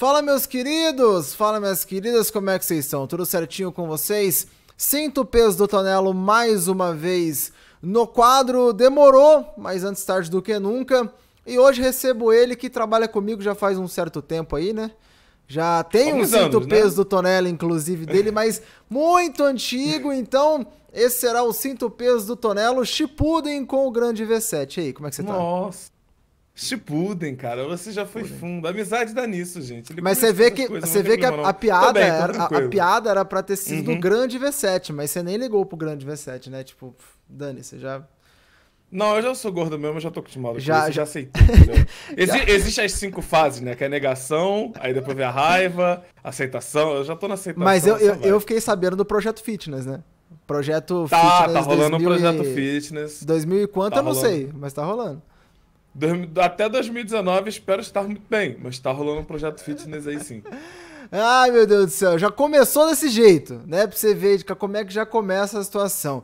Fala, meus queridos! Fala, minhas queridas, como é que vocês estão? Tudo certinho com vocês? Sinto o peso do Tonelo mais uma vez no quadro. Demorou, mas antes tarde do que nunca. E hoje recebo ele que trabalha comigo já faz um certo tempo aí, né? Já tem Alguns um cinto anos, peso né? do Tonelo, inclusive, dele, mas muito antigo, então esse será o cinto peso do Tonelo Shippuden com o grande V7. E aí, como é que você tá? Nossa. Shippuden, cara, você já foi fundo. A amizade dá nisso, gente. Ele mas você vê que, você vê que a, a piada bem, era, a, a, piada era pra ter sido uhum. do grande V7, mas você nem ligou pro grande V7, né? Tipo, Dani, você já não, eu já sou gordo mesmo, já tô acostumado já, com isso, já, aceitei, entendeu? Exi já. Existem as cinco fases, né? Que é negação, aí depois vem a raiva, aceitação, eu já tô na aceitação. Mas eu, eu, eu, fiquei sabendo do Projeto Fitness, né? Projeto tá, Fitness. Tá rolando 2000 um Projeto Fitness. 2000 e quanto tá eu não rolando. sei, mas tá rolando. Até 2019 espero estar muito bem, mas tá rolando um Projeto Fitness aí sim. Ai, meu Deus do céu, já começou desse jeito, né? Pra você ver como é que já começa a situação.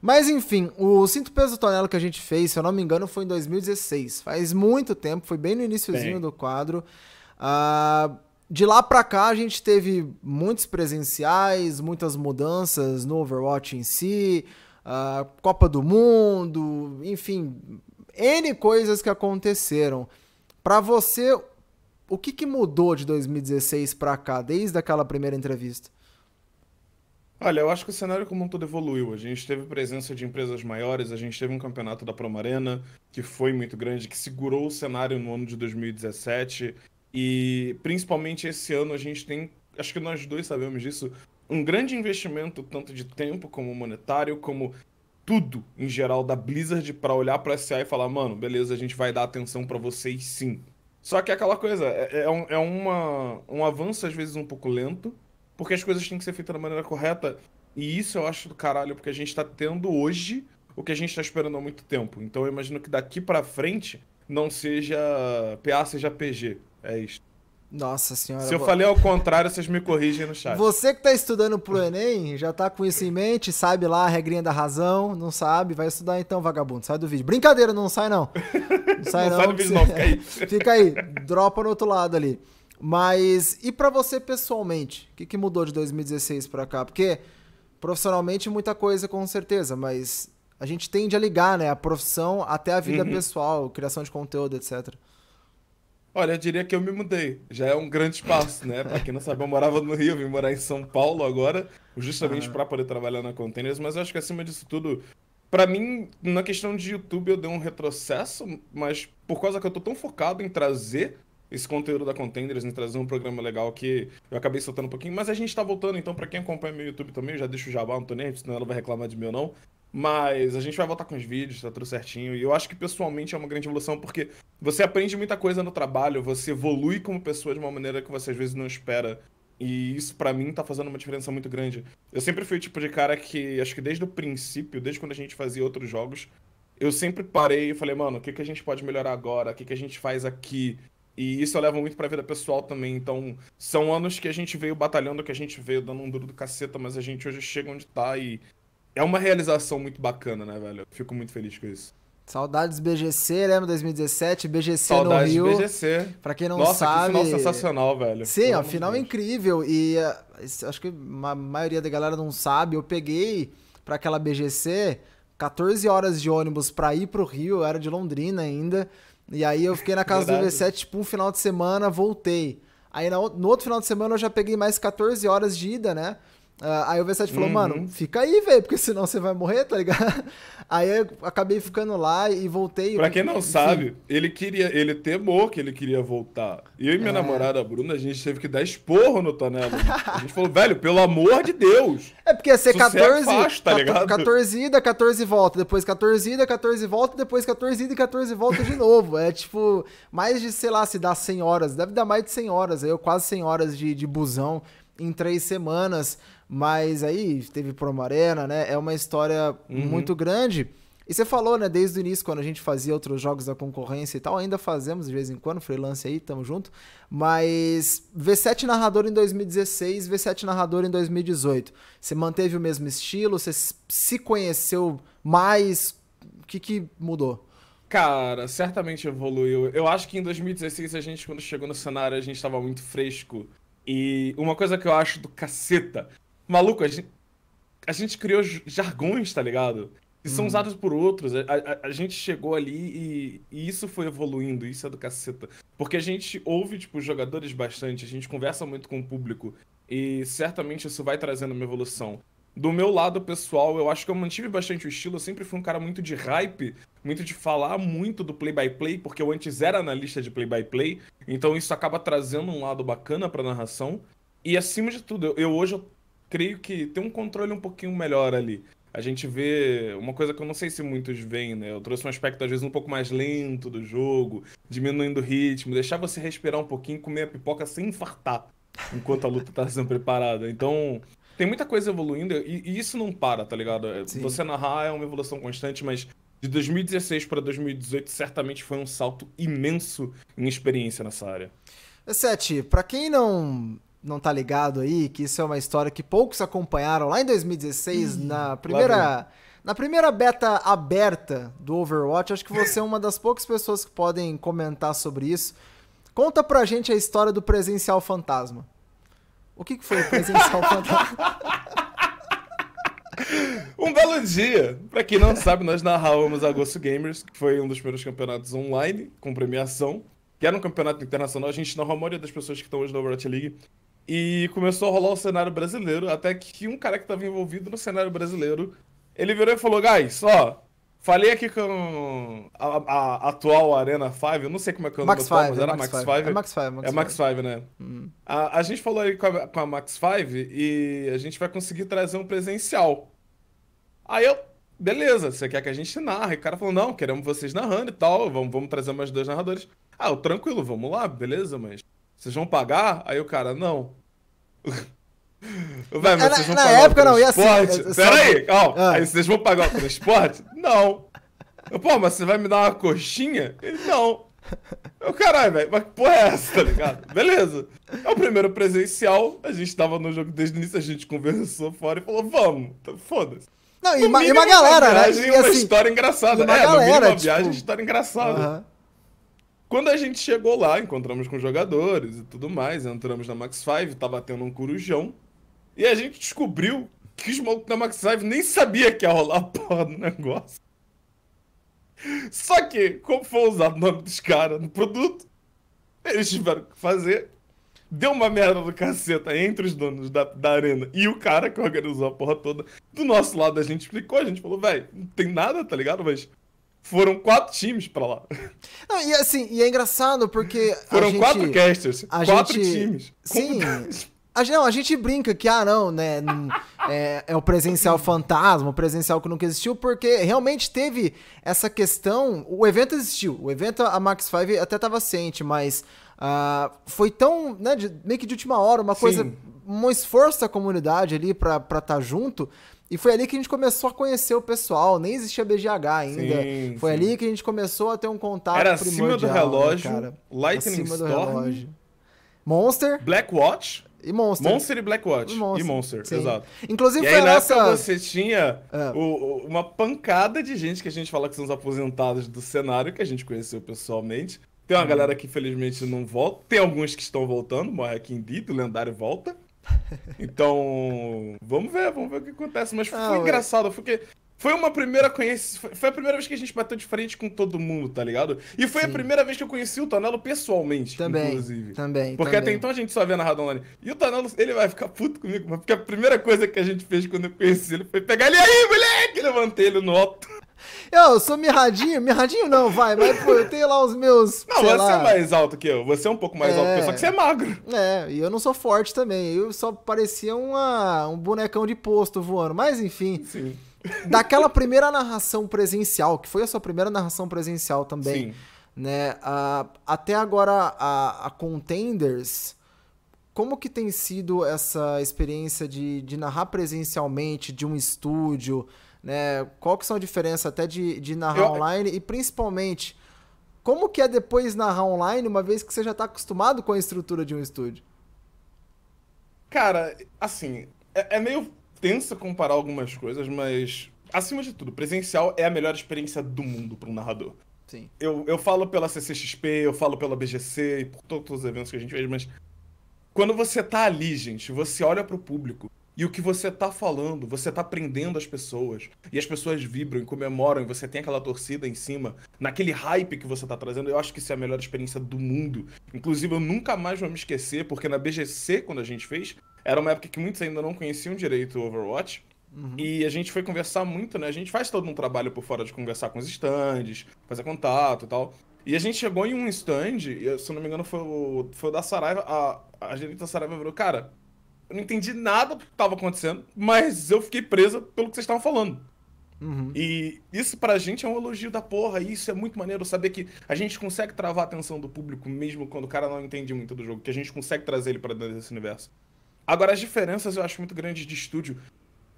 Mas enfim, o Cinto Peso Tonelo que a gente fez, se eu não me engano, foi em 2016. Faz muito tempo, foi bem no iníciozinho do quadro. Uh, de lá pra cá a gente teve muitos presenciais, muitas mudanças no Overwatch em si, uh, Copa do Mundo, enfim, N coisas que aconteceram. Para você, o que, que mudou de 2016 para cá, desde aquela primeira entrevista? Olha, eu acho que o cenário como um todo evoluiu. A gente teve presença de empresas maiores, a gente teve um campeonato da Promarena, que foi muito grande, que segurou o cenário no ano de 2017. E principalmente esse ano a gente tem, acho que nós dois sabemos disso, um grande investimento, tanto de tempo como monetário, como tudo em geral da Blizzard para olhar para SA e falar, mano, beleza, a gente vai dar atenção para vocês sim. Só que é aquela coisa, é, é, um, é uma, um avanço às vezes um pouco lento, porque as coisas têm que ser feitas da maneira correta. E isso eu acho do caralho, porque a gente tá tendo hoje o que a gente tá esperando há muito tempo. Então eu imagino que daqui para frente não seja PA, seja PG. É isso. Nossa senhora. Se eu falei ao contrário, vocês me corrigem no chat. Você que tá estudando pro Enem, já tá com isso em mente, sabe lá a regrinha da razão, não sabe, vai estudar então, vagabundo, sai do vídeo. Brincadeira, não sai não. Não sai não. não sai do vídeo não, fica aí. fica aí, dropa no outro lado ali. Mas e para você pessoalmente? O que, que mudou de 2016 para cá? Porque profissionalmente muita coisa com certeza, mas a gente tende a ligar, né, a profissão até a vida uhum. pessoal, criação de conteúdo, etc. Olha, eu diria que eu me mudei. Já é um grande passo, né? Pra quem não sabe, eu morava no Rio, vim morar em São Paulo agora, justamente ah. para poder trabalhar na Containers, mas eu acho que acima disso tudo, para mim, na questão de YouTube eu dei um retrocesso, mas por causa que eu tô tão focado em trazer esse conteúdo da Contenders, em trazer um programa legal que eu acabei soltando um pouquinho, mas a gente tá voltando, então para quem acompanha meu YouTube também, eu já deixo o jabá, não tô nem senão ela vai reclamar de mim ou não. Mas a gente vai voltar com os vídeos, tá tudo certinho. E eu acho que pessoalmente é uma grande evolução, porque você aprende muita coisa no trabalho, você evolui como pessoa de uma maneira que você às vezes não espera. E isso para mim tá fazendo uma diferença muito grande. Eu sempre fui o tipo de cara que, acho que desde o princípio, desde quando a gente fazia outros jogos, eu sempre parei e falei, mano, o que, que a gente pode melhorar agora? O que, que a gente faz aqui? E isso eu levo muito pra vida pessoal também. Então, são anos que a gente veio batalhando, que a gente veio dando um duro do caceta, mas a gente hoje chega onde tá e é uma realização muito bacana, né, velho? Eu fico muito feliz com isso. Saudades BGC, lembra 2017? BGC Saudades no Rio. BGC. Pra quem não Nossa, sabe. Nossa, final sensacional, velho. Sim, ó, final Deus. incrível. E uh, acho que a maioria da galera não sabe. Eu peguei pra aquela BGC 14 horas de ônibus pra ir pro Rio. Eu era de Londrina ainda. E aí eu fiquei na casa do V7, tipo, um final de semana, voltei. Aí no outro final de semana eu já peguei mais 14 horas de ida, né? Uh, aí o V7 falou, uhum. mano, fica aí, velho, porque senão você vai morrer, tá ligado? Aí eu acabei ficando lá e voltei. Pra quem não enfim. sabe, ele queria, ele temou que ele queria voltar. E eu e minha é. namorada, Bruna, a gente teve que dar esporro no Tonelo. A gente falou, velho, pelo amor de Deus. É porque ia ser 14, fácil, tá ligado? 14 ida, 14 volta, depois 14 ida, 14 volta, depois 14 ida e 14 volta de novo. É tipo, mais de, sei lá, se dá 100 horas, deve dar mais de 100 horas. Aí eu quase 100 horas de, de busão em três semanas. Mas aí teve Promo Arena, né? É uma história uhum. muito grande. E você falou, né, desde o início, quando a gente fazia outros jogos da concorrência e tal, ainda fazemos de vez em quando, freelance aí, tamo junto. Mas V7 narrador em 2016, V7 narrador em 2018. Você manteve o mesmo estilo? Você se conheceu mais? O que, que mudou? Cara, certamente evoluiu. Eu acho que em 2016 a gente, quando chegou no cenário, a gente tava muito fresco. E uma coisa que eu acho do caceta. Maluco, a gente, a gente criou jargões, tá ligado? E são hum. usados por outros. A, a, a, gente chegou ali e, e, isso foi evoluindo, isso é do caceta. Porque a gente ouve, tipo, jogadores bastante, a gente conversa muito com o público. E certamente isso vai trazendo uma evolução. Do meu lado pessoal, eu acho que eu mantive bastante o estilo. Eu sempre fui um cara muito de hype, muito de falar muito do play-by-play, -play, porque eu antes era analista de play-by-play. -play, então isso acaba trazendo um lado bacana pra narração. E acima de tudo, eu, eu hoje eu creio que tem um controle um pouquinho melhor ali. A gente vê uma coisa que eu não sei se muitos veem, né? Eu trouxe um aspecto, às vezes, um pouco mais lento do jogo, diminuindo o ritmo, deixar você respirar um pouquinho, comer a pipoca sem infartar enquanto a luta tá sendo preparada. Então, tem muita coisa evoluindo e, e isso não para, tá ligado? É, Sim. Você narrar é uma evolução constante, mas de 2016 para 2018 certamente foi um salto imenso em experiência nessa área. Sete, para quem não não tá ligado aí, que isso é uma história que poucos acompanharam lá em 2016, hum, na primeira na primeira beta aberta do Overwatch, acho que você é uma das poucas pessoas que podem comentar sobre isso. Conta pra gente a história do presencial fantasma. O que, que foi o presencial fantasma? um belo dia. Pra quem não sabe, nós narrávamos a Ghost Gamers, que foi um dos primeiros campeonatos online, com premiação, que era um campeonato internacional. A gente narrou a maioria das pessoas que estão hoje na Overwatch League. E começou a rolar o cenário brasileiro, até que um cara que estava envolvido no cenário brasileiro, ele virou e falou, guys, ó, Falei aqui com a, a, atual Arena 5, eu não sei como é que é o nome Max atual, mas era Max 5. É Max 5, Max É Max 5, né? Hum. A, a gente falou aí com a, com a Max 5 e a gente vai conseguir trazer um presencial. Aí eu, beleza, você quer que a gente narre? O cara falou, não, queremos vocês narrando e tal, vamos, vamos trazer mais dois narradores. Ah, eu, tranquilo, vamos lá, beleza, mas vocês vão pagar? Aí o cara, não. Vai, mas vocês vão na pagar época não, ia assim. É, Pera aí, calma. Ah. Aí vocês vão pagar o transporte? não. Pô, mas você vai me dar uma coxinha? Ele, não. Eu, caralho, velho, mas que porra é essa, tá ligado? Beleza. É o primeiro presencial, a gente tava no jogo desde o início, a gente conversou fora e falou, vamos, tá, foda-se. Não, e, uma, e uma galera, uma viagem, né? E, uma assim, história engraçada. Uma é, galera, uma tipo... viagem, história engraçada. Uhum. Quando a gente chegou lá, encontramos com jogadores e tudo mais, entramos na Max 5, tava tendo um corujão. E a gente descobriu que os malucos da Max 5 nem sabia que ia rolar a porra do negócio. Só que, como foi usado o nome dos caras no produto, eles tiveram que fazer. Deu uma merda do caceta entre os donos da, da arena e o cara que organizou a porra toda. Do nosso lado a gente explicou, a gente falou, velho, não tem nada, tá ligado? Mas foram quatro times pra lá. Não, e assim, e é engraçado porque. Foram gente, quatro casters, quatro gente, times. Sim. A, não, a gente brinca que, ah, não, né? É, é, o presencial fantasma, o presencial que nunca existiu, porque realmente teve essa questão. O evento existiu. O evento, a Max 5 até estava ciente, mas uh, foi tão, né, de, meio que de última hora, uma coisa. Sim. Um esforço da comunidade ali pra estar tá junto. E foi ali que a gente começou a conhecer o pessoal, nem existia BGH ainda. Sim, foi sim. ali que a gente começou a ter um contato Era acima do relógio, né, cara? Lightning acima Storm, do relógio. Monster. Blackwatch. E Monster. Monster e Blackwatch. E Monster, e Monster exato. Inclusive e foi aí, nessa... época você tinha é. o, o, uma pancada de gente que a gente fala que são os aposentados do cenário, que a gente conheceu pessoalmente. Tem uma hum. galera que infelizmente não volta. Tem alguns que estão voltando. Morre Indeed, o lendário volta. Então, vamos ver, vamos ver o que acontece. Mas foi ah, engraçado, porque foi uma primeira conhece... Foi a primeira vez que a gente bateu de frente com todo mundo, tá ligado? E foi Sim. a primeira vez que eu conheci o Tonelo pessoalmente, também, inclusive. Também. Porque também. até então a gente só via narrado online. E o Tonelo, ele vai ficar puto comigo, mas porque a primeira coisa que a gente fez quando eu conheci ele foi pegar ele aí, moleque! Levantei ele no alto. Eu sou mirradinho, mirradinho não, vai, mas pô, eu tenho lá os meus. Não, você lá... é mais alto que eu, você é um pouco mais é... alto que eu, só que você é magro. É, e eu não sou forte também, eu só parecia uma, um bonecão de posto voando, mas enfim. Sim. Daquela primeira narração presencial, que foi a sua primeira narração presencial também, Sim. né? Uh, até agora a, a Contenders, como que tem sido essa experiência de, de narrar presencialmente de um estúdio, né? Qual que são a diferença até de, de narrar Eu... online e principalmente como que é depois narrar online, uma vez que você já está acostumado com a estrutura de um estúdio? Cara, assim, é, é meio tenso comparar algumas coisas, mas acima de tudo, presencial é a melhor experiência do mundo para um narrador. Sim. Eu, eu falo pela CCXP, eu falo pela BGC e por todos os eventos que a gente fez, mas quando você tá ali, gente, você olha pro público e o que você tá falando, você tá prendendo as pessoas. E as pessoas vibram e comemoram, e você tem aquela torcida em cima, naquele hype que você tá trazendo. Eu acho que isso é a melhor experiência do mundo. Inclusive, eu nunca mais vou me esquecer, porque na BGC, quando a gente fez, era uma época que muitos ainda não conheciam direito o Overwatch. Uhum. E a gente foi conversar muito, né? A gente faz todo um trabalho por fora de conversar com os stands, fazer contato e tal. E a gente chegou em um stand, e, se eu não me engano foi o, foi o da Saraiva, a, a gerente da Saraiva falou, cara, eu não entendi nada do que estava acontecendo, mas eu fiquei presa pelo que vocês estavam falando. Uhum. E isso pra gente é um elogio da porra, e isso é muito maneiro saber que a gente consegue travar a atenção do público mesmo quando o cara não entende muito do jogo, que a gente consegue trazer ele para dentro desse universo. Agora, as diferenças eu acho muito grandes de estúdio.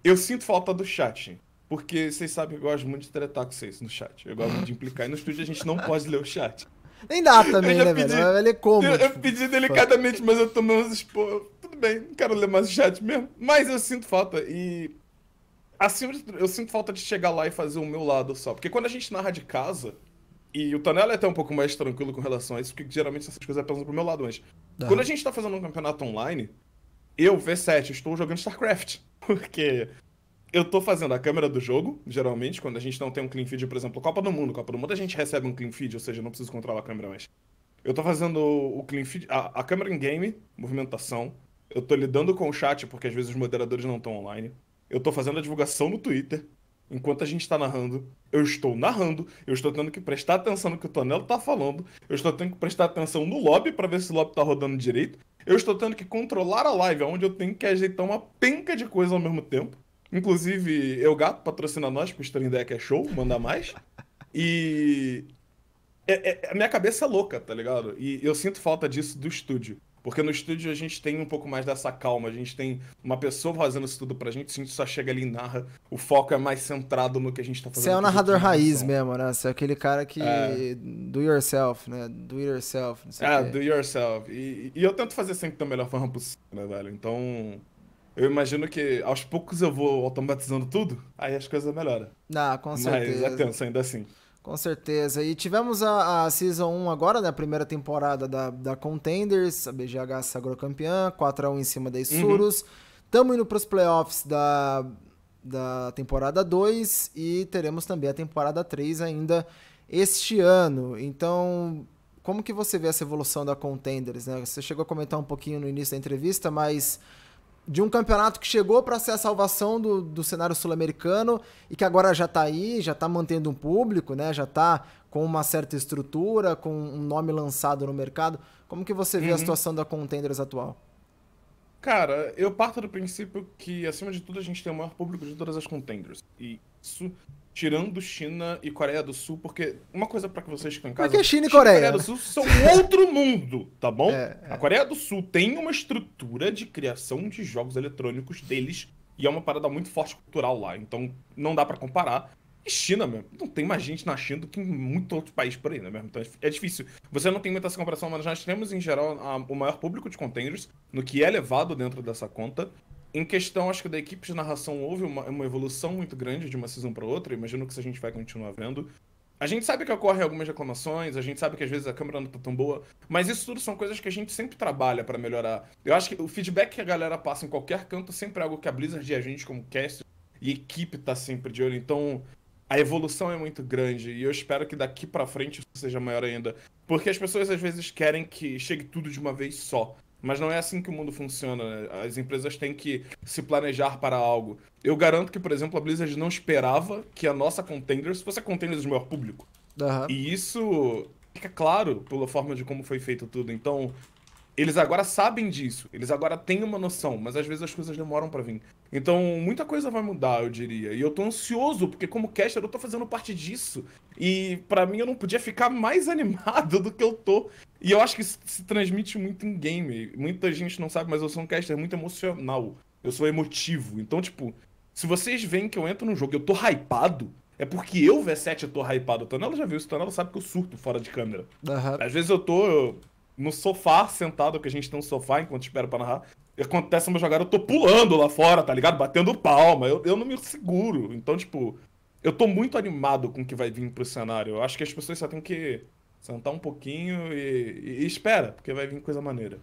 Eu sinto falta do chat. Porque vocês sabem que eu gosto muito de tretar com vocês no chat. Eu gosto muito de implicar. E no estúdio a gente não pode ler o chat. Nem dá também, né, pedi, velho? Vai ler como? Eu, tipo, eu pedi delicadamente, mas eu tomei uns expor tudo bem, não quero ler mais o chat mesmo. Mas eu sinto falta e. Assim, eu sinto falta de chegar lá e fazer o meu lado só. Porque quando a gente narra de casa, e o Tonelo é até um pouco mais tranquilo com relação a isso, porque geralmente essas coisas é pensam pro meu lado, mas. Uhum. Quando a gente tá fazendo um campeonato online, eu, V7, estou jogando StarCraft. Porque eu tô fazendo a câmera do jogo, geralmente, quando a gente não tem um clean feed, por exemplo, Copa do Mundo. Copa do Mundo a gente recebe um clean feed, ou seja, não preciso controlar a câmera mais. Eu tô fazendo o clean feed, a, a câmera em game, movimentação, eu tô lidando com o chat, porque às vezes os moderadores não estão online. Eu tô fazendo a divulgação no Twitter. Enquanto a gente tá narrando, eu estou narrando, eu estou tendo que prestar atenção no que o Tonelo tá falando, eu estou tendo que prestar atenção no lobby para ver se o lobby tá rodando direito, eu estou tendo que controlar a live, onde eu tenho que ajeitar uma penca de coisa ao mesmo tempo. Inclusive, eu gato patrocina nós, porque o Stream Deck é show, manda mais. E. É, é, a minha cabeça é louca, tá ligado? E eu sinto falta disso do estúdio. Porque no estúdio a gente tem um pouco mais dessa calma, a gente tem uma pessoa fazendo isso tudo pra gente, a gente só chega ali e narra, o foco é mais centrado no que a gente tá fazendo. Você é o narrador raiz mesmo, né? Você é aquele cara que. É. Do yourself, né? Do yourself. Ah, do yourself. E, e, eu tento fazer sempre da melhor forma possível, né, velho? Então. Eu imagino que aos poucos eu vou automatizando tudo, aí as coisas melhoram. Ah, com certeza. Mas é tenso ainda assim. Com certeza. E tivemos a, a Season 1 agora, né? A primeira temporada da, da Contenders, a BGH sagrou campeã, 4x1 em cima da Isurus. Uhum. Tamo indo pros playoffs da, da temporada 2 e teremos também a temporada 3 ainda este ano. Então, como que você vê essa evolução da Contenders, né? Você chegou a comentar um pouquinho no início da entrevista, mas de um campeonato que chegou para ser a salvação do, do cenário sul-americano e que agora já está aí, já está mantendo um público, né? Já está com uma certa estrutura, com um nome lançado no mercado. Como que você vê uhum. a situação da Contenders atual? Cara, eu parto do princípio que, acima de tudo, a gente tem o maior público de todas as Contenders. E isso tirando China e Coreia do Sul, porque uma coisa para que vocês estão em casa. Porque China e Coreia. China e Coreia do Sul são outro mundo, tá bom? É, é. A Coreia do Sul tem uma estrutura de criação de jogos eletrônicos deles e é uma parada muito forte cultural lá, então não dá para comparar. E China, mesmo, não tem mais gente na China do que em muitos outros países por aí, né, mesmo? Então é difícil. Você não tem muita essa comparação, mas nós temos, em geral, a, o maior público de containers, no que é levado dentro dessa conta. Em questão, acho que da equipe de narração houve uma, uma evolução muito grande de uma season para outra. Imagino que isso a gente vai continuar vendo. A gente sabe que ocorrem algumas reclamações, a gente sabe que às vezes a câmera não tá tão boa, mas isso tudo são coisas que a gente sempre trabalha para melhorar. Eu acho que o feedback que a galera passa em qualquer canto sempre é algo que a Blizzard e a gente, como cast e equipe, tá sempre de olho. Então, a evolução é muito grande e eu espero que daqui para frente isso seja maior ainda. Porque as pessoas às vezes querem que chegue tudo de uma vez só. Mas não é assim que o mundo funciona. Né? As empresas têm que se planejar para algo. Eu garanto que, por exemplo, a Blizzard não esperava que a nossa Contenders fosse a Contenders do maior público. Uhum. E isso fica claro pela forma de como foi feito tudo. Então, eles agora sabem disso, eles agora têm uma noção, mas às vezes as coisas demoram para vir. Então, muita coisa vai mudar, eu diria. E eu tô ansioso, porque como caster eu tô fazendo parte disso. E para mim eu não podia ficar mais animado do que eu tô. E eu acho que isso se transmite muito em game. Muita gente não sabe, mas eu sou um caster muito emocional. Eu sou emotivo. Então, tipo, se vocês veem que eu entro no jogo e eu tô hypado, é porque eu, V7, eu tô hypado. O Tonelo já viu isso, o Tonelo sabe que eu surto fora de câmera. Uhum. Às vezes eu tô no sofá, sentado, que a gente tem um sofá enquanto espera pra narrar. Acontece uma jogada, eu tô pulando lá fora, tá ligado? Batendo palma. Eu, eu não me seguro. Então, tipo, eu tô muito animado com o que vai vir pro cenário. Eu acho que as pessoas só têm que sentar um pouquinho e, e, e espera, porque vai vir coisa maneira.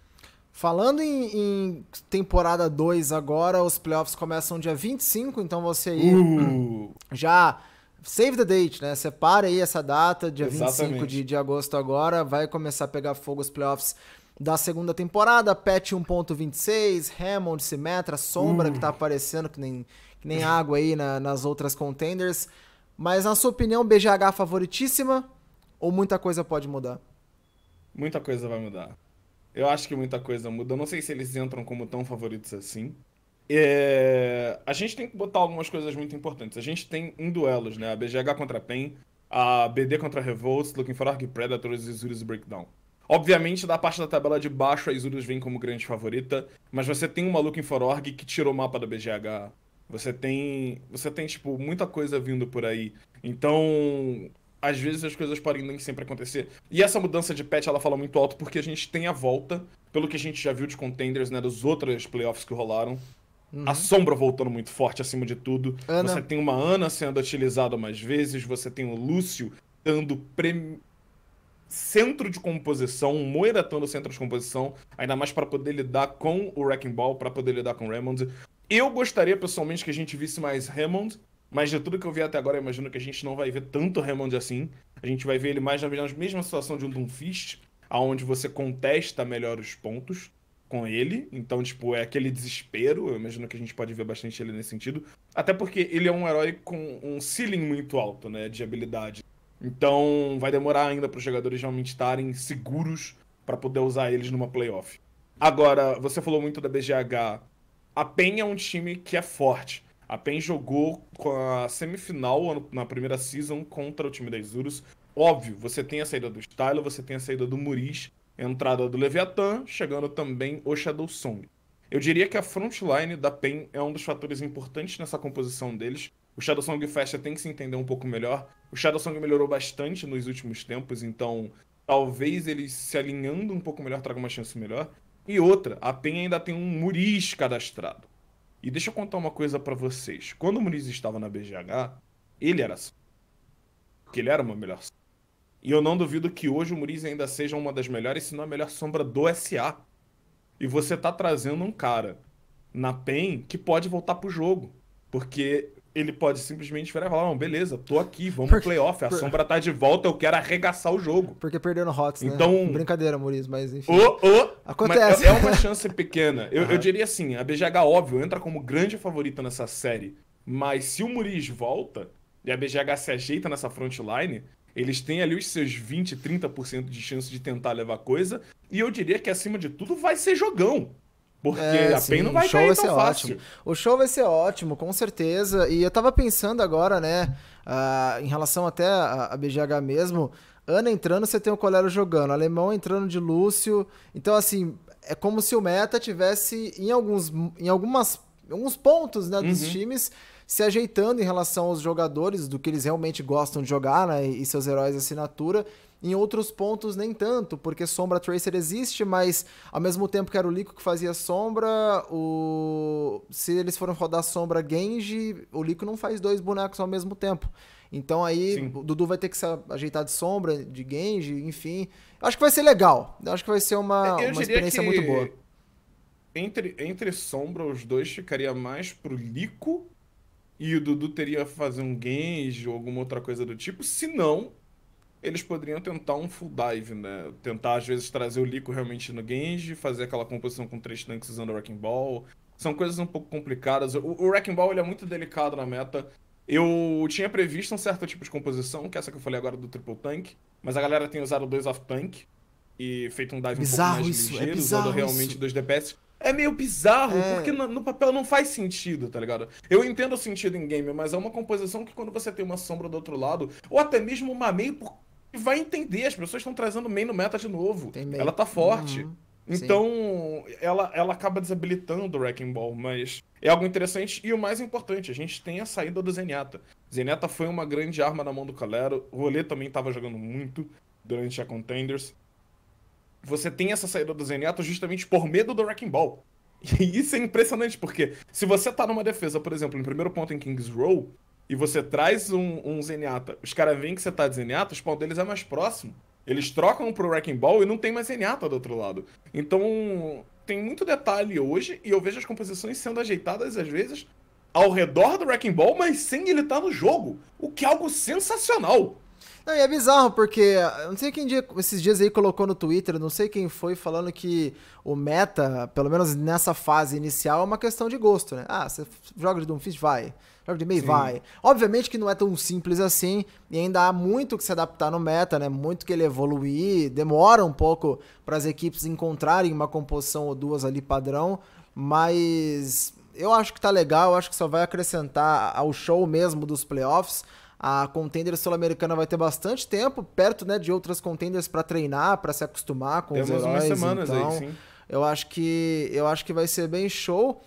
Falando em, em temporada 2 agora, os playoffs começam dia 25, então você aí Uh, já save the date, né? Separa aí essa data, dia 25 Exatamente. de, de agosto agora, vai começar a pegar fogo os playoffs da segunda temporada, patch 1.26, Hammond, Symmetra, Sombra que tá aparecendo que nem, que nem água aí na- nas outras contenders. Mas na sua opinião, BGH favoritíssima ou muita coisa pode mudar? muita coisa vai mudar. Eu acho que muita coisa muda. Eu não sei se eles entram como tão favoritos assim. É, A gente tem que botar algumas coisas muito importantes. A gente tem em duelos, né? A BGH contra a PEN, a BD contra a Revolts, Looking for Arc Predators e Isurus Breakdown. Obviamente, da parte da tabela de baixo, a Isurus vem como grande favorita, mas você tem uma Looking for Org que tirou o mapa da BGH. Você tem, você tem tipo muita coisa vindo por aí. Então, às vezes as coisas podem nem sempre acontecer. E essa mudança de patch, ela fala muito alto porque a gente tem a volta, pelo que a gente já viu de contenders, né, dos outros playoffs que rolaram. A sombra voltando muito forte acima de tudo. Ana. Você tem uma Ana sendo utilizada mais vezes, você tem o Lúcio dando prem... centro de composição, um Moira estando centro de composição, ainda mais para poder lidar com o Wrecking Ball, para poder lidar com o Raymond. Eu gostaria pessoalmente que a gente visse mais Hammond, mas de tudo que eu vi até agora, eu imagino que a gente não vai ver tanto Hammond assim. A gente vai ver ele mais na mesma situação de um Doomfist, aonde você contesta melhor os pontos com ele. Então, tipo, é aquele desespero. Eu imagino que a gente pode ver bastante ele nesse sentido. Até porque ele é um herói com um ceiling muito alto, né, de habilidade. Então, vai demorar ainda para os jogadores realmente estarem seguros para poder usar eles numa playoff. Agora, você falou muito da BGH. A PEN é um time que é forte. A PEN jogou com a semifinal na primeira season contra o time da Isurus. Óbvio, você tem a saída do Stylo, você tem a saída do Muris, entrada do Leviathan, chegando também o Shadow Song. Eu diria que a frontline da PEN é um dos fatores importantes nessa composição deles. O Shadow Song Festa tem que se entender um pouco melhor. O Shadow Song melhorou bastante nos últimos tempos, então talvez eles se alinhando um pouco melhor traga uma chance melhor. E outra, a PEN ainda tem um Muris cadastrado. E deixa eu contar uma coisa pra vocês. Quando o Muniz estava na BGH, ele era assim. Porque ele era uma melhor sombra. E eu não duvido que hoje o Muniz ainda seja uma das melhores, se não a melhor sombra do SA. E você tá trazendo um cara na PEN que pode voltar pro jogo. Porque ele pode simplesmente virar e falar: não, beleza, tô aqui, vamos pro playoff, a por- sombra tá de volta, eu quero arregaçar o jogo. Porque perdeu no Hots, né? Então- Brincadeira, Maurício, mas enfim. Ô, ô, Acontece. mas É é uma chance pequena. Eu, eu diria assim, a BGH, óbvio, entra como grande favorita nessa série. Mas se o Muriz volta e a BGH se ajeita nessa frontline, eles têm ali os seus 20, 30% de chance de tentar levar coisa. E eu diria que, acima de tudo, vai ser jogão. Porque É, a sim, PEN não vai o show vai ser fácil. ótimo. O show vai ser ótimo, com certeza. E eu tava pensando agora, né, ah, em relação até a, a BGH mesmo, Ana entrando, você tem o Colero jogando, Alemão entrando de Lúcio. Então, assim, é como se o meta tivesse em alguns, em algumas, alguns pontos, né, dos Uhum. times se ajeitando em relação aos jogadores, do que eles realmente gostam de jogar, né, e seus heróis de assinatura. Em outros pontos, nem tanto, porque Sombra Tracer existe, mas ao mesmo tempo que era o Lico que fazia Sombra, o... se eles forem rodar Sombra Genji, o Lico não faz dois bonecos ao mesmo tempo. Então aí Sim. o Dudu vai ter que se ajeitar de Sombra, de Genji, enfim. Acho que vai ser legal. Acho que vai ser uma, Eu uma experiência muito boa. Entre, entre Sombra, os dois ficaria mais pro Lico e o Dudu teria que fazer um Genji ou alguma outra coisa do tipo. Se não, eles poderiam tentar um full dive, né? Tentar, às vezes, trazer o Lico realmente no Genji, fazer aquela composição com três tanques usando o Wrecking Ball. São coisas um pouco complicadas. O, o Wrecking Ball ele é muito delicado na meta. Eu tinha previsto um certo tipo de composição, que é essa que eu falei agora do Triple Tank, mas a galera tem usado dois off-tank e feito um dive Bizarro um pouco mais isso, é ligeiro, bizarro usando realmente isso. dois DPS. É meio bizarro, É. porque no, no papel não faz sentido, tá ligado? Eu entendo o sentido em game, mas é uma composição que quando você tem uma sombra do outro lado, ou até mesmo uma meio, por- vai entender, as pessoas estão trazendo main no meta de novo. Meio. Ela tá forte. Uhum. Então, ela, ela acaba desabilitando o Wrecking Ball, mas é algo interessante. E o mais importante, a gente tem a saída do Zenyatta. Zenyatta foi uma grande arma na mão do Calero. O Rolê também estava jogando muito durante a Contenders. Você tem essa saída do Zenyatta justamente por medo do Wrecking Ball. E isso é impressionante, porque se você tá numa defesa, por exemplo, em primeiro ponto em King's Row, e você traz um, um Zenyatta, os caras veem que você tá de Zenyatta, o spawn deles é mais próximo. Eles trocam pro Wrecking Ball e não tem mais Zenyatta do outro lado. Então, tem muito detalhe hoje e eu vejo as composições sendo ajeitadas às vezes ao redor do Wrecking Ball, mas sem ele estar tá no jogo. O que é algo sensacional. Não, e é bizarro, porque não sei quem dia, esses dias aí colocou no Twitter, não sei quem foi, falando que o meta, pelo menos nessa fase inicial, é uma questão de gosto, né? Ah, você joga de Doomfist? Vai. Joga de meio? Vai. Obviamente que não é tão simples assim, e ainda há muito que se adaptar no meta, né? Muito que ele evoluir, demora um pouco para as equipes encontrarem uma composição ou duas ali padrão, mas eu acho que tá legal, eu acho que só vai acrescentar ao show mesmo dos playoffs. A contender sul-americana vai ter bastante tempo, perto né, de outras contenders para treinar, para se acostumar com Temos os heróis. Umas semanas então, aí, sim. Eu acho que eu acho que vai ser bem show.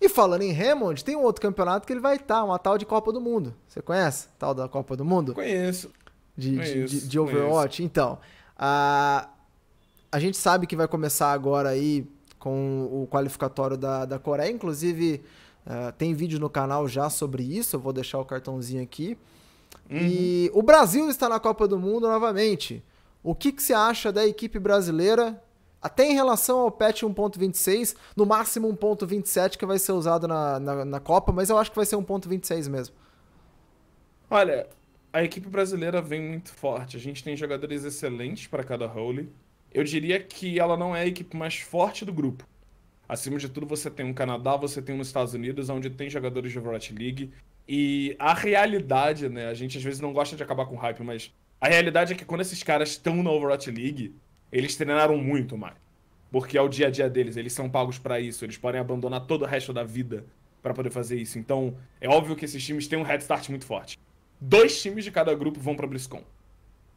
E falando em Hammond, tem um outro campeonato que ele vai estar, uma tal de Copa do Mundo. Você conhece? Tal da Copa do Mundo? Conheço. De, conheço, de, de Overwatch? Conheço. Então, a, a gente sabe que vai começar agora aí com o qualificatório da, da Coreia. Inclusive, uh, tem vídeo no canal já sobre isso. Eu vou deixar o cartãozinho aqui. Uhum. E o Brasil está na Copa do Mundo novamente. O que, que você acha da equipe brasileira, até em relação ao patch 1.26, no máximo 1.27 que vai ser usado na, na, na, Copa, mas eu acho que vai ser 1.26 mesmo. Olha, a equipe brasileira vem muito forte. A gente tem jogadores excelentes para cada role. Eu diria que ela não é a equipe mais forte do grupo. Acima de tudo, você tem um Canadá, você tem nos Estados Unidos, onde tem jogadores de Overwatch League. E a realidade, né? A gente às vezes não gosta de acabar com hype, mas a realidade é que quando esses caras estão na Overwatch League, eles treinaram muito mais. Porque é o dia a dia deles, eles são pagos para isso, eles podem abandonar todo o resto da vida para poder fazer isso. Então, é óbvio que esses times têm um head start muito forte. Dois times de cada grupo vão para BlizzCon.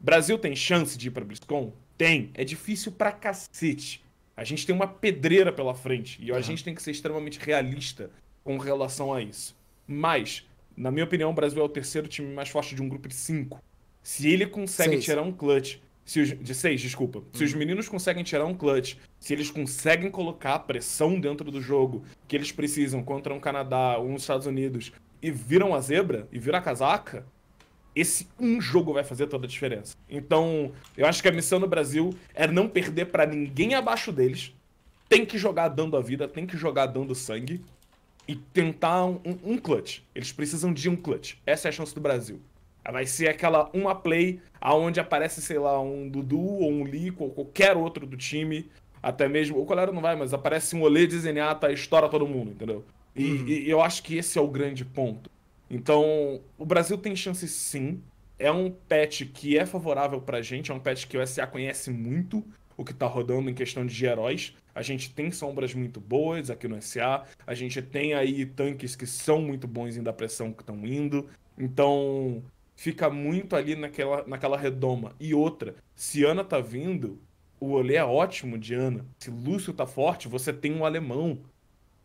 Brasil tem chance de ir para BlizzCon? Tem. É difícil pra cacete. A gente tem uma pedreira pela frente e uhum. a gente tem que ser extremamente realista com relação a isso. Mas na minha opinião, o Brasil é o terceiro time mais forte de um grupo de cinco. Se ele consegue seis. tirar um clutch. Se os, de seis, desculpa. Uhum. Se os uhum. meninos conseguem tirar um clutch, se eles conseguem colocar a pressão dentro do jogo que eles precisam contra um Canadá ou uns Estados Unidos e viram a zebra e viram a casaca, esse um jogo vai fazer toda a diferença. Então, eu acho que a missão do Brasil é não perder para ninguém abaixo deles. Tem que jogar dando a vida, tem que jogar dando sangue e tentar um, um, clutch. Eles precisam de um clutch. Essa é a chance do Brasil. Vai ser aquela uma play aonde aparece, sei lá, um Dudu ou um Lico ou qualquer outro do time. Até mesmo. O Colero não vai, mas aparece um Olê de Zenyatta e estoura todo mundo, entendeu? E, uhum. e, eu acho que esse é o grande ponto. Então, o Brasil tem chance sim. É um patch que é favorável pra gente, é um patch que o SA conhece muito o que tá rodando em questão de heróis. A gente tem sombras muito boas aqui no SA. A gente tem aí tanques que são muito bons em dar pressão que estão indo. Então, fica muito ali naquela, naquela redoma. E outra, se Ana tá vindo, o olê é ótimo de Ana. Se Lúcio tá forte, você tem um alemão.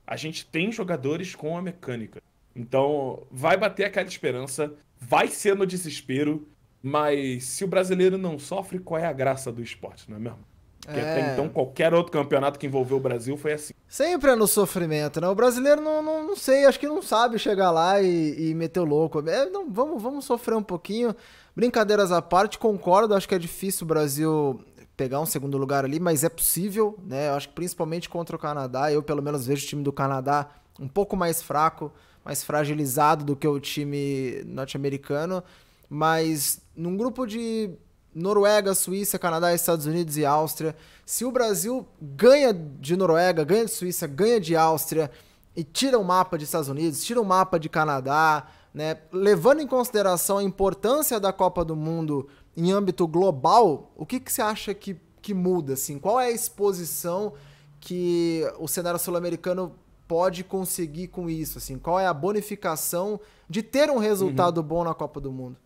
A gente tem jogadores com a mecânica. Então, vai bater aquela esperança, vai ser no desespero, mas se o brasileiro não sofre, qual é a graça do esporte, não é mesmo? Porque é. até então qualquer outro campeonato que envolveu o Brasil foi assim. Sempre é no sofrimento, né? O brasileiro não, não, não sei, acho que não sabe chegar lá e, e meter o louco. É, não, vamos, vamos sofrer um pouquinho. Brincadeiras à parte, concordo, acho que é difícil o Brasil pegar um segundo lugar ali, mas é possível, né? Eu acho que principalmente contra o Canadá, eu pelo menos vejo o time do Canadá um pouco mais fraco, mais fragilizado do que o time norte-americano, mas num grupo de Noruega, Suíça, Canadá, Estados Unidos e Áustria. Se o Brasil ganha de Noruega, ganha de Suíça, ganha de Áustria e tira o mapa de Estados Unidos, tira o mapa de Canadá, né, levando em consideração a importância da Copa do Mundo em âmbito global, o que, que você acha que, que muda? Assim? Qual é a exposição que o cenário sul-americano pode conseguir com isso? Assim? Qual é a bonificação de ter um resultado uhum. bom na Copa do Mundo?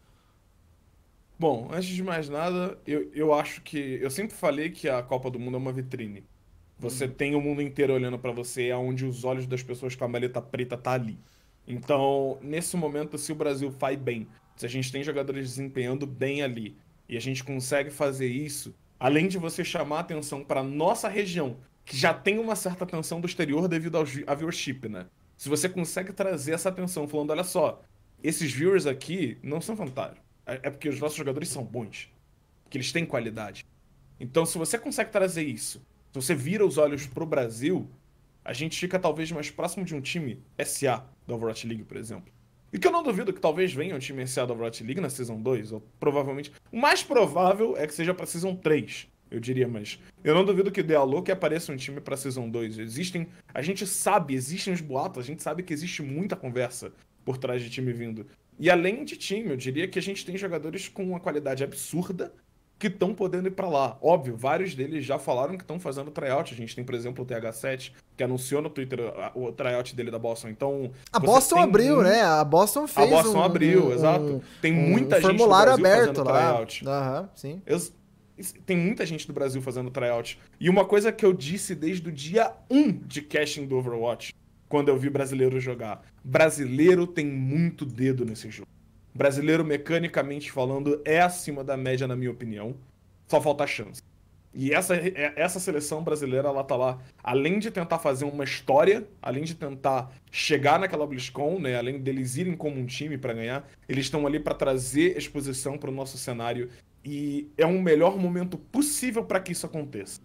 Bom, antes de mais nada, eu, eu acho que. Eu sempre falei que a Copa do Mundo é uma vitrine. Você uhum. tem o mundo inteiro olhando para você, é onde os olhos das pessoas com a maleta preta tá ali. Então, nesse momento, se o Brasil faz bem, se a gente tem jogadores desempenhando bem ali, e a gente consegue fazer isso, além de você chamar atenção para nossa região, que já tem uma certa atenção do exterior devido ao, a viewership, né? Se você consegue trazer essa atenção falando, olha só, esses viewers aqui não são fantásticos. É, é porque os nossos jogadores são bons. Que eles têm qualidade. Então, se você consegue trazer isso, se você vira os olhos pro Brasil, a gente fica talvez mais próximo de um time SA da Overwatch League, por exemplo. E que eu não duvido que talvez venha um time SA da Overwatch League na Season 2, ou provavelmente. O mais provável é que seja pra Season 3, eu diria, mas. Eu não duvido que idealou que apareça um time pra Season 2. Existem. A gente sabe, existem os boatos, a gente sabe que existe muita conversa por trás de time vindo. E além de time, eu diria que a gente tem jogadores com uma qualidade absurda que estão podendo ir para lá. Óbvio, vários deles já falaram que estão fazendo tryout. A gente tem, por exemplo, o TH7, que anunciou no Twitter o tryout dele da Boston. Então. A Boston abriu, um... né? A Boston fez. A Boston um, abriu, um, exato. Tem muita gente formulário do Brasil aberto fazendo lá. tryout. Aham, sim. Tem muita gente do Brasil fazendo tryout. E uma coisa que eu disse desde o dia 1 de casting do Overwatch, quando eu vi brasileiro jogar. Brasileiro tem muito dedo nesse jogo. Brasileiro, mecanicamente falando, é acima da média, na minha opinião. Só falta chance. E essa, essa seleção brasileira, ela tá lá, além de tentar fazer uma história, além de tentar chegar naquela BlizzCon, né, além deles irem como um time para ganhar, eles estão ali para trazer exposição para o nosso cenário e é um melhor momento possível para que isso aconteça.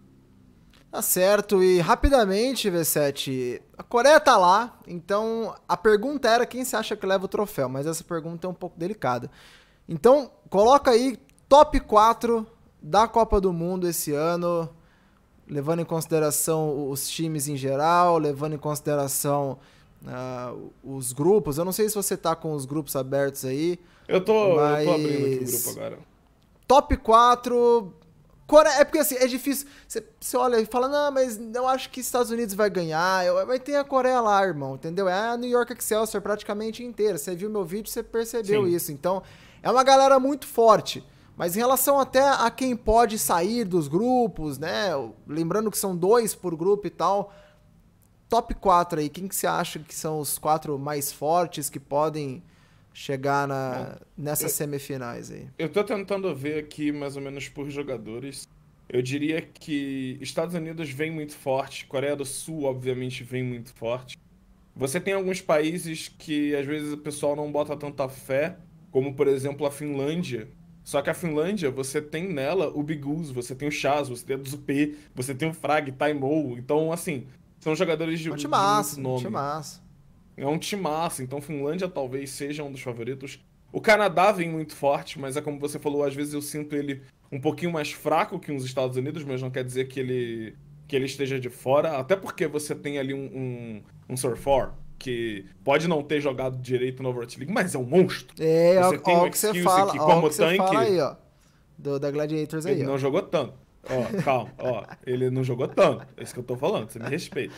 Tá certo, e rapidamente, V7, a Coreia tá lá, então a pergunta era quem você acha que leva o troféu, mas essa pergunta é um pouco delicada. Então, coloca aí top 4 da Copa do Mundo esse ano, levando em consideração os times em geral, levando em consideração uh, os grupos. Eu não sei se você tá com os grupos abertos aí. Eu tô, mas... eu tô abrindo aqui o grupo agora. Top 4 Coreia, é porque assim, é difícil. Você, você olha e fala, não, mas eu acho que Estados Unidos vai ganhar. Vai ter a Coreia lá, irmão, entendeu? É a New York Excelsior praticamente inteira. Você viu meu vídeo, você percebeu Sim. isso. Então, é uma galera muito forte. Mas em relação até a quem pode sair dos grupos, né? Lembrando que são dois por grupo e tal. Top 4 aí, quem que você acha que são os quatro mais fortes que podem chegar na, nessas eu, semifinais aí? Eu tô tentando ver aqui mais ou menos por jogadores. Eu diria que Estados Unidos vem muito forte, Coreia do Sul, obviamente, vem muito forte. Você tem alguns países que às vezes o pessoal não bota tanta fé, como por exemplo a Finlândia. Só que a Finlândia, você tem nela o Bigus, você tem o Chaz, você tem o Zup, você tem o Frag, Taimou. Então, assim, são jogadores de, um de muito nome. Massa. É um timaço, então Finlândia talvez seja um dos favoritos. O Canadá vem muito forte, mas é como você falou, às vezes eu sinto ele um pouquinho mais fraco que os Estados Unidos, mas não quer dizer que ele, que ele esteja de fora. Até porque você tem ali um, um, um Surfor, que pode não ter jogado direito no Overwatch League, mas é um monstro. É, você ó, tem ó, um que você fala, que como ó, que tanque, você fala aí, ó. Do, da Gladiators aí. Ele ó. não jogou tanto. Ó, calma, ó, ele não jogou tanto. É isso que eu tô falando, você me respeita.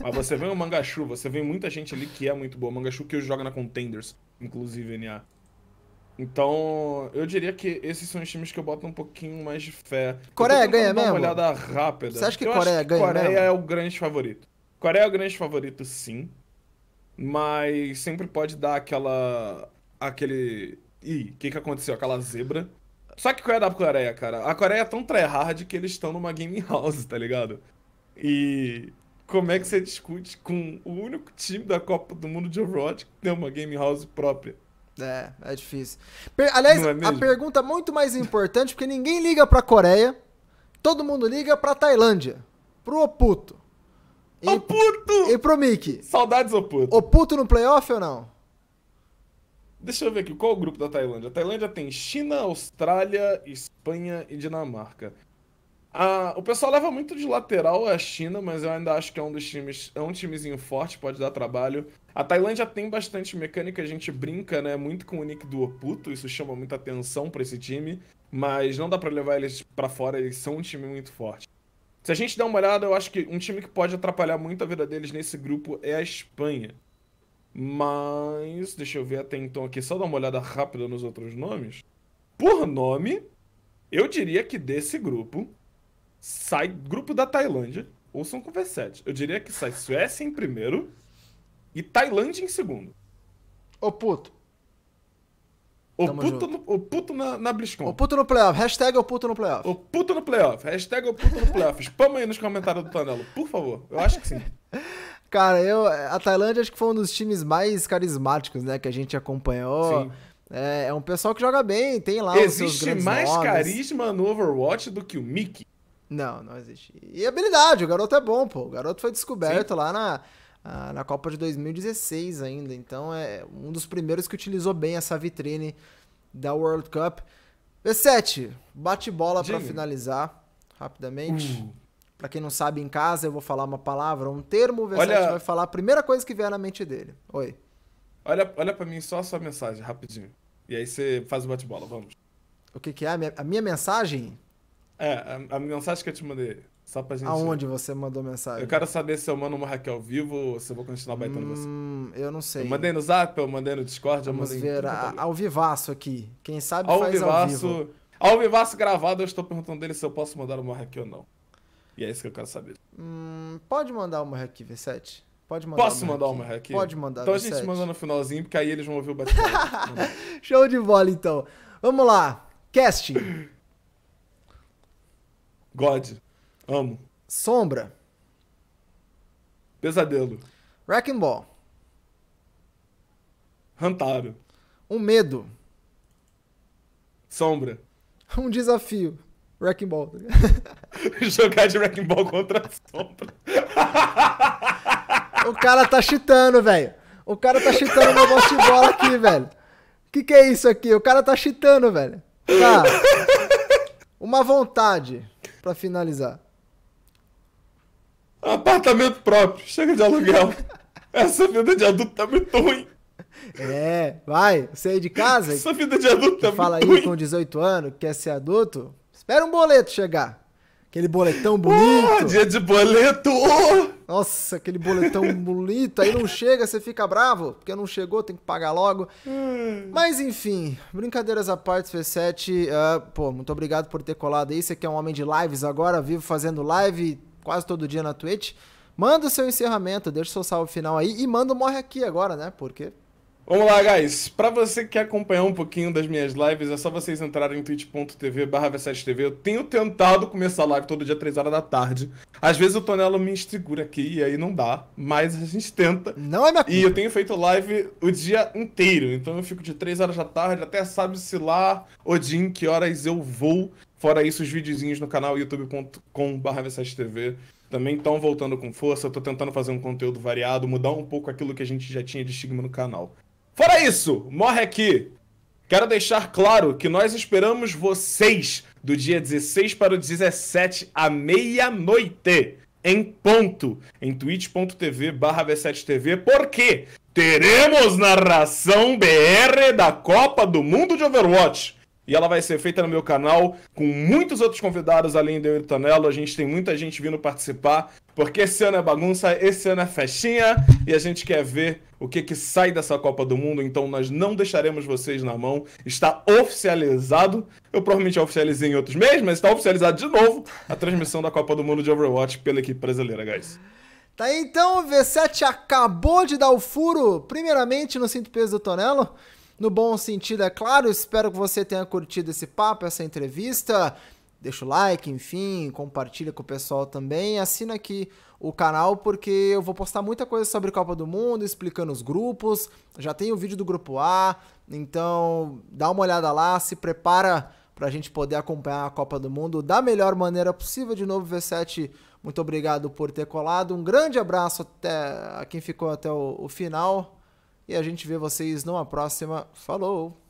Mas você vê o Mangachu, você vê muita gente ali que é muito boa. Mangachu que joga na Contenders, inclusive, NA. Então, eu diria que esses são os times que eu boto um pouquinho mais de fé. Coreia ganha mesmo? uma olhada rápida. Você acha que eu Coreia que ganha Coreia mesmo? é o grande favorito. Coreia é o grande favorito, sim. Mas sempre pode dar aquela... Aquele... Ih, o que que aconteceu? Aquela zebra. Só que qual é da Coreia, cara? A Coreia é tão tryhard que eles estão numa game house, tá ligado? E como é que você discute com o único time da Copa do Mundo de Overwatch que tem uma game house própria? É, é difícil. Per Aliás, é a pergunta muito mais importante, porque ninguém liga pra Coreia, todo mundo liga pra Tailândia, pro Oputo. E, Oputo! E pro Mickey. Saudades, Oputo. Oputo no playoff ou não? Deixa eu ver aqui, qual é o grupo da Tailândia? A Tailândia tem China, Austrália, Espanha e Dinamarca. Ah, o pessoal leva muito de lateral a China, mas eu ainda acho que é um dos times, é um timezinho forte, pode dar trabalho. A Tailândia tem bastante mecânica, a gente brinca, né, muito com o nick do Oputo, isso chama muita atenção para esse time, mas não dá para levar eles para fora, eles são um time muito forte. Se a gente der uma olhada, eu acho que um time que pode atrapalhar muito a vida deles nesse grupo é a Espanha. Mas, deixa eu ver até então aqui, só dar uma olhada rápida nos outros nomes. Por nome, eu diria que desse grupo sai grupo da Tailândia, ouçam com V7. Eu diria que sai Suécia em primeiro e Tailândia em segundo. Ô puto. O puto, no, o puto na, na BlizzCon. O puto no playoff. Hashtag o puto no playoff. O puto no playoff. Hashtag o puto no playoff. Spama aí nos comentários do Tanelo, por favor. Eu acho que sim. Cara, eu, a Tailândia acho que foi um dos times mais carismáticos, né, que a gente acompanhou. Sim. É, é um pessoal que joga bem, tem lá Existe mais nomes. carisma no Overwatch do que o Mickey. Não, não existe. E habilidade, o garoto é bom, pô. O garoto foi descoberto Sim. lá na, na Copa de 2016 ainda. Então é um dos primeiros que utilizou bem essa vitrine da World Cup. V7, bate bola para finalizar rapidamente. Uh. Para quem não sabe em casa, eu vou falar uma palavra, um termo, o V7 olha... vai falar a primeira coisa que vier na mente dele. Oi. Olha, olha para mim só a sua mensagem, rapidinho. E aí você faz o bate-bola, vamos. O que, que é? A minha, a minha mensagem? É, a, a, mensagem que eu te mandei. Só pra gente. Aonde você mandou mensagem? Eu quero saber se eu mando uma Raquel ao vivo ou se eu vou continuar baitando hum, você. Eu não sei. Eu mandei no zap, eu mandei no Discord, Vamos eu mandei. ver a, ao vivaço aqui. Quem sabe ao faz vivaço, ao vivo. Ao vivaço gravado, eu estou perguntando dele se eu posso mandar uma Raquel ou não. E é isso que eu quero saber. Hum, pode mandar uma aqui, V7? Pode mandar Posso uma mandar uma aqui? Pode mandar. Então V7. a gente manda no finalzinho, porque aí eles vão ouvir o bate Show de bola, então. Vamos lá. Casting. God. Amo. Sombra. Pesadelo. Wrecking Ball. Rantaro. Um medo. Sombra. Um desafio. Wrecking Ball. Jogar de Wrecking Ball contra a sombra. o cara tá cheatando, velho. O cara tá cheatando meu bosta de bola aqui, velho. Que que é isso aqui? O cara tá cheatando, velho. Tá. Uma vontade para finalizar. Apartamento próprio, chega de aluguel. Essa vida de adulto tá muito ruim. É, vai, você aí de casa. Essa vida de adulto tá muito ruim. Fala aí com 18 anos, quer ser adulto, espera um boleto chegar. Aquele boletão bonito. Oh, dia de boleto! Nossa, aquele boletão bonito. Aí não chega, você fica bravo, porque não chegou, tem que pagar logo. Hum. Mas enfim, brincadeiras à parte, V7. Uh, ah, pô, muito obrigado por ter colado aí. Você que é um homem de lives agora, vivo fazendo live quase todo dia na Twitch. Manda o seu encerramento, deixa o seu salve final aí e manda o morre aqui agora, né? Porque Vamos lá, guys. Para você que quer acompanhar um pouquinho das minhas lives, é só vocês entrarem em twitch.tv barra V7TV. Eu tenho tentado começar a live todo dia 3 horas da tarde. Às vezes o Tonelo me instigura aqui e aí não dá, mas a gente tenta. Não é minha E eu tenho feito live o dia inteiro, então eu fico de 3 horas da tarde até sabe-se lá, Odin, que horas eu vou. Fora isso, os videozinhos no canal youtube.com barra V7TV também estão voltando com força. Eu tô tentando fazer um conteúdo variado, mudar um pouco aquilo que a gente já tinha de estigma no canal. Fora isso, morre aqui. Quero deixar claro que nós esperamos vocês do dia 16 para o 17 à meia-noite, em ponto, em twitch.tv barra V7TV, porque teremos narração BR da Copa do Mundo de Overwatch. E ela vai ser feita no meu canal com muitos outros convidados além do Tonelo. A gente tem muita gente vindo participar, porque esse ano é bagunça, esse ano é festinha e a gente quer ver o que, que sai dessa Copa do Mundo. Então nós não deixaremos vocês na mão. Está oficializado. Eu provavelmente oficializei em outros meses, mas está oficializado de novo a transmissão da Copa do Mundo de Overwatch pela equipe brasileira, guys. Tá aí, então, o V7 acabou de dar o furo, primeiramente no cinto peso do Tonelo no bom sentido, é claro. Espero que você tenha curtido esse papo, essa entrevista. Deixa o like, enfim, compartilha com o pessoal também. Assina aqui o canal porque eu vou postar muita coisa sobre Copa do Mundo, explicando os grupos. Já tem o vídeo do grupo A, então dá uma olhada lá, se prepara para a gente poder acompanhar a Copa do Mundo da melhor maneira possível. De novo, V7, muito obrigado por ter colado. Um grande abraço até a quem ficou até o, o final. E a gente vê vocês numa próxima. Falou!